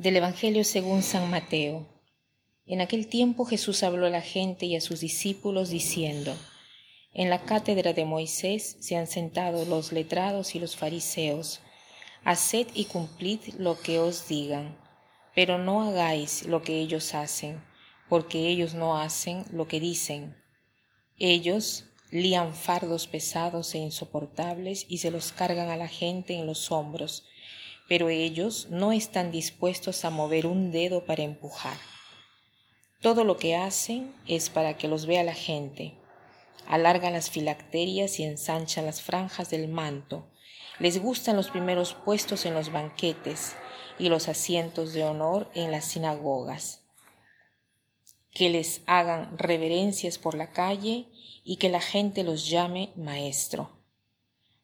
Del Evangelio según San Mateo. En aquel tiempo Jesús habló a la gente y a sus discípulos diciendo, En la cátedra de Moisés se han sentado los letrados y los fariseos. Haced y cumplid lo que os digan, pero no hagáis lo que ellos hacen, porque ellos no hacen lo que dicen. Ellos lían fardos pesados e insoportables y se los cargan a la gente en los hombros pero ellos no están dispuestos a mover un dedo para empujar. Todo lo que hacen es para que los vea la gente. Alargan las filacterias y ensanchan las franjas del manto. Les gustan los primeros puestos en los banquetes y los asientos de honor en las sinagogas. Que les hagan reverencias por la calle y que la gente los llame maestro.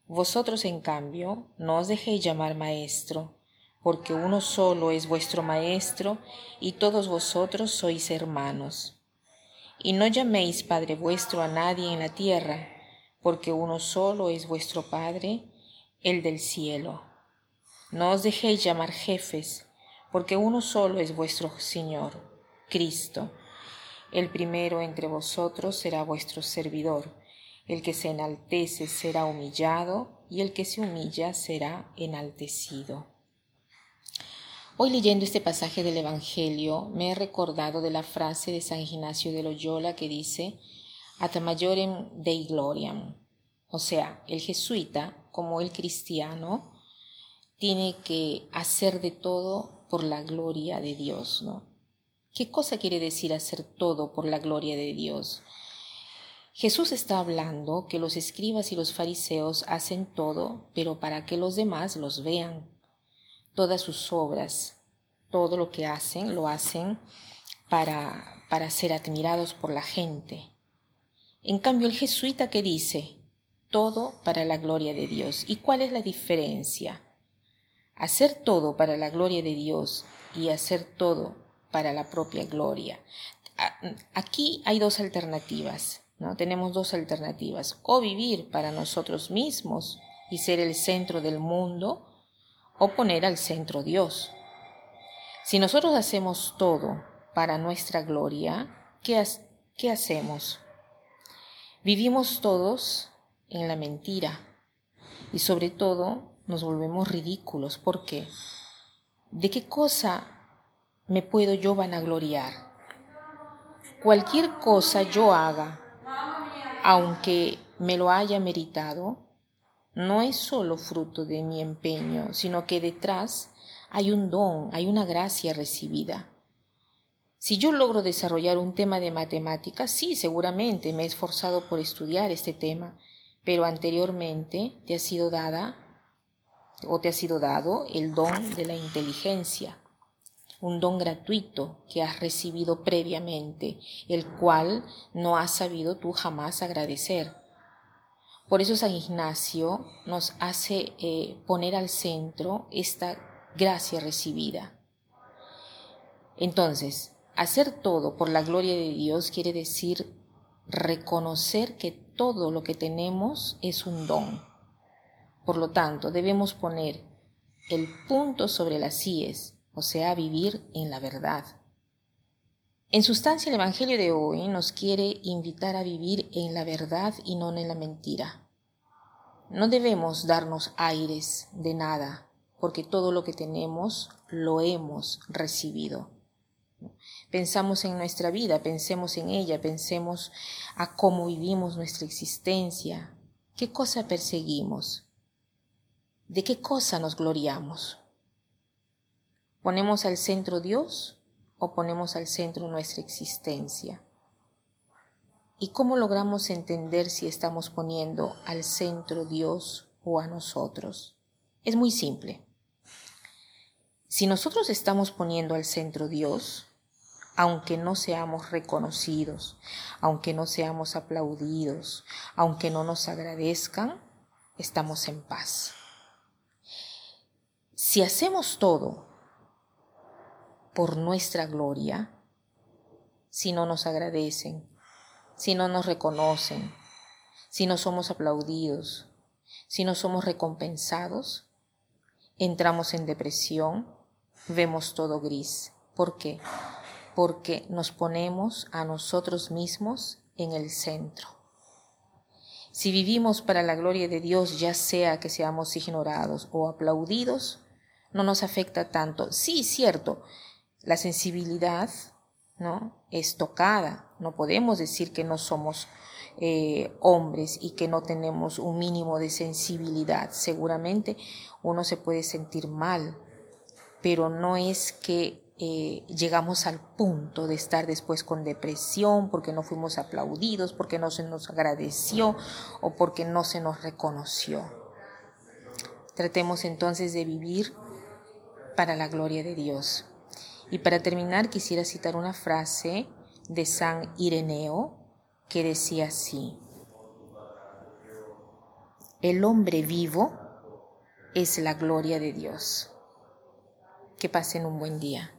Vosotros, en cambio, no os dejéis llamar maestro, porque uno solo es vuestro maestro, y todos vosotros sois hermanos. Y no llaméis Padre vuestro a nadie en la tierra, porque uno solo es vuestro Padre, el del cielo. No os dejéis llamar jefes, porque uno solo es vuestro Señor, Cristo. El primero entre vosotros será vuestro servidor el que se enaltece será humillado y el que se humilla será enaltecido. Hoy leyendo este pasaje del Evangelio me he recordado de la frase de San Ignacio de Loyola que dice At majorem dei gloriam. O sea, el jesuita, como el cristiano, tiene que hacer de todo por la gloria de Dios, ¿no? ¿Qué cosa quiere decir hacer todo por la gloria de Dios? Jesús está hablando que los escribas y los fariseos hacen todo, pero para que los demás los vean. Todas sus obras, todo lo que hacen, lo hacen para, para ser admirados por la gente. En cambio, el jesuita que dice, todo para la gloria de Dios. ¿Y cuál es la diferencia? Hacer todo para la gloria de Dios y hacer todo para la propia gloria. Aquí hay dos alternativas. ¿No? Tenemos dos alternativas, o vivir para nosotros mismos y ser el centro del mundo, o poner al centro Dios. Si nosotros hacemos todo para nuestra gloria, ¿qué, qué hacemos? Vivimos todos en la mentira y sobre todo nos volvemos ridículos. ¿Por qué? ¿De qué cosa me puedo yo vanagloriar? Cualquier cosa yo haga aunque me lo haya meritado, no es solo fruto de mi empeño, sino que detrás hay un don, hay una gracia recibida. Si yo logro desarrollar un tema de matemáticas, sí, seguramente me he esforzado por estudiar este tema, pero anteriormente te ha sido dada o te ha sido dado el don de la inteligencia un don gratuito que has recibido previamente, el cual no has sabido tú jamás agradecer. Por eso San Ignacio nos hace eh, poner al centro esta gracia recibida. Entonces, hacer todo por la gloria de Dios quiere decir reconocer que todo lo que tenemos es un don. Por lo tanto, debemos poner el punto sobre las o sea, vivir en la verdad. En sustancia, el Evangelio de hoy nos quiere invitar a vivir en la verdad y no en la mentira. No debemos darnos aires de nada, porque todo lo que tenemos lo hemos recibido. Pensamos en nuestra vida, pensemos en ella, pensemos a cómo vivimos nuestra existencia, qué cosa perseguimos, de qué cosa nos gloriamos. ¿Ponemos al centro Dios o ponemos al centro nuestra existencia? ¿Y cómo logramos entender si estamos poniendo al centro Dios o a nosotros? Es muy simple. Si nosotros estamos poniendo al centro Dios, aunque no seamos reconocidos, aunque no seamos aplaudidos, aunque no nos agradezcan, estamos en paz. Si hacemos todo por nuestra gloria si no nos agradecen, si no nos reconocen, si no somos aplaudidos, si no somos recompensados? Entramos en depresión, vemos todo gris. ¿Por qué? Porque nos ponemos a nosotros mismos en el centro. Si vivimos para la gloria de Dios, ya sea que seamos ignorados o aplaudidos, no nos afecta tanto. Sí, cierto, la sensibilidad ¿no? es tocada. No podemos decir que no somos eh, hombres y que no tenemos un mínimo de sensibilidad. Seguramente uno se puede sentir mal, pero no es que eh, llegamos al punto de estar después con depresión porque no fuimos aplaudidos, porque no se nos agradeció o porque no se nos reconoció. Tratemos entonces de vivir para la gloria de Dios. Y para terminar quisiera citar una frase de San Ireneo que decía así, el hombre vivo es la gloria de Dios. Que pasen un buen día.